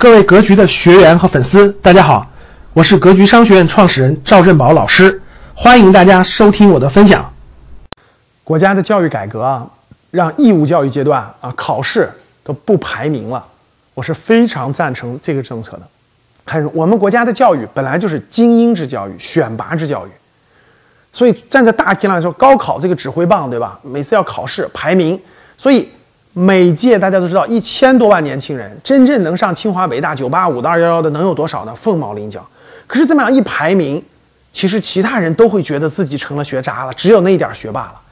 各位格局的学员和粉丝，大家好，我是格局商学院创始人赵振宝老师，欢迎大家收听我的分享。国家的教育改革啊，让义务教育阶段啊考试都不排名了，我是非常赞成这个政策的。看我们国家的教育本来就是精英制教育、选拔制教育，所以站在大体上来说，高考这个指挥棒，对吧？每次要考试排名，所以。每届大家都知道，一千多万年轻人真正能上清华、北大、九八五的、二幺幺的能有多少呢？凤毛麟角。可是这么样一排名，其实其他人都会觉得自己成了学渣了，只有那一点学霸了。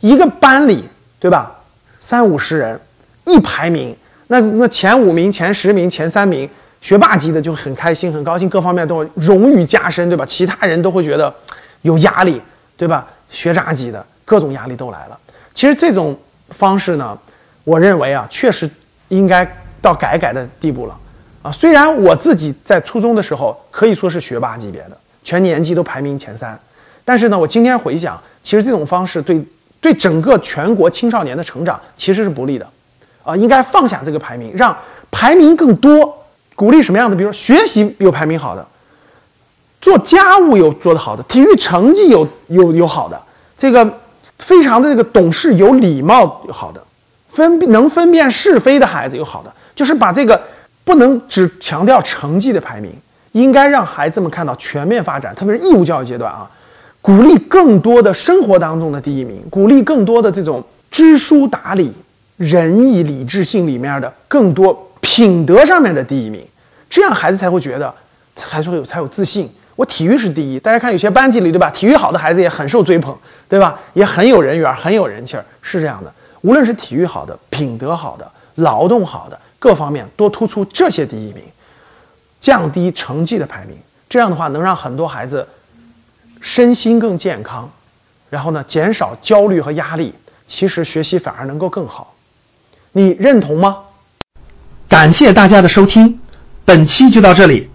一个班里，对吧？三五十人，一排名，那那前五名、前十名、前三名，学霸级的就很开心、很高兴，各方面都荣誉加深，对吧？其他人都会觉得有压力，对吧？学渣级的各种压力都来了。其实这种方式呢？我认为啊，确实应该到改改的地步了啊。虽然我自己在初中的时候可以说是学霸级别的，全年级都排名前三，但是呢，我今天回想，其实这种方式对对整个全国青少年的成长其实是不利的啊。应该放下这个排名，让排名更多，鼓励什么样的？比如学习有排名好的，做家务有做得好的，体育成绩有有有好的，这个非常的这个懂事有礼貌有好的。分能分辨是非的孩子有好的，就是把这个不能只强调成绩的排名，应该让孩子们看到全面发展，特别是义务教育阶段啊，鼓励更多的生活当中的第一名，鼓励更多的这种知书达理、仁义礼智信里面的更多品德上面的第一名，这样孩子才会觉得，才会有才有自信。我体育是第一，大家看有些班级里对吧，体育好的孩子也很受追捧，对吧？也很有人缘，很有人气儿，是这样的。无论是体育好的、品德好的、劳动好的，各方面多突出这些第一名，降低成绩的排名，这样的话能让很多孩子身心更健康，然后呢减少焦虑和压力，其实学习反而能够更好。你认同吗？感谢大家的收听，本期就到这里。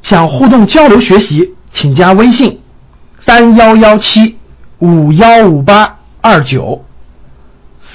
想互动交流学习，请加微信：三幺幺七五幺五八二九。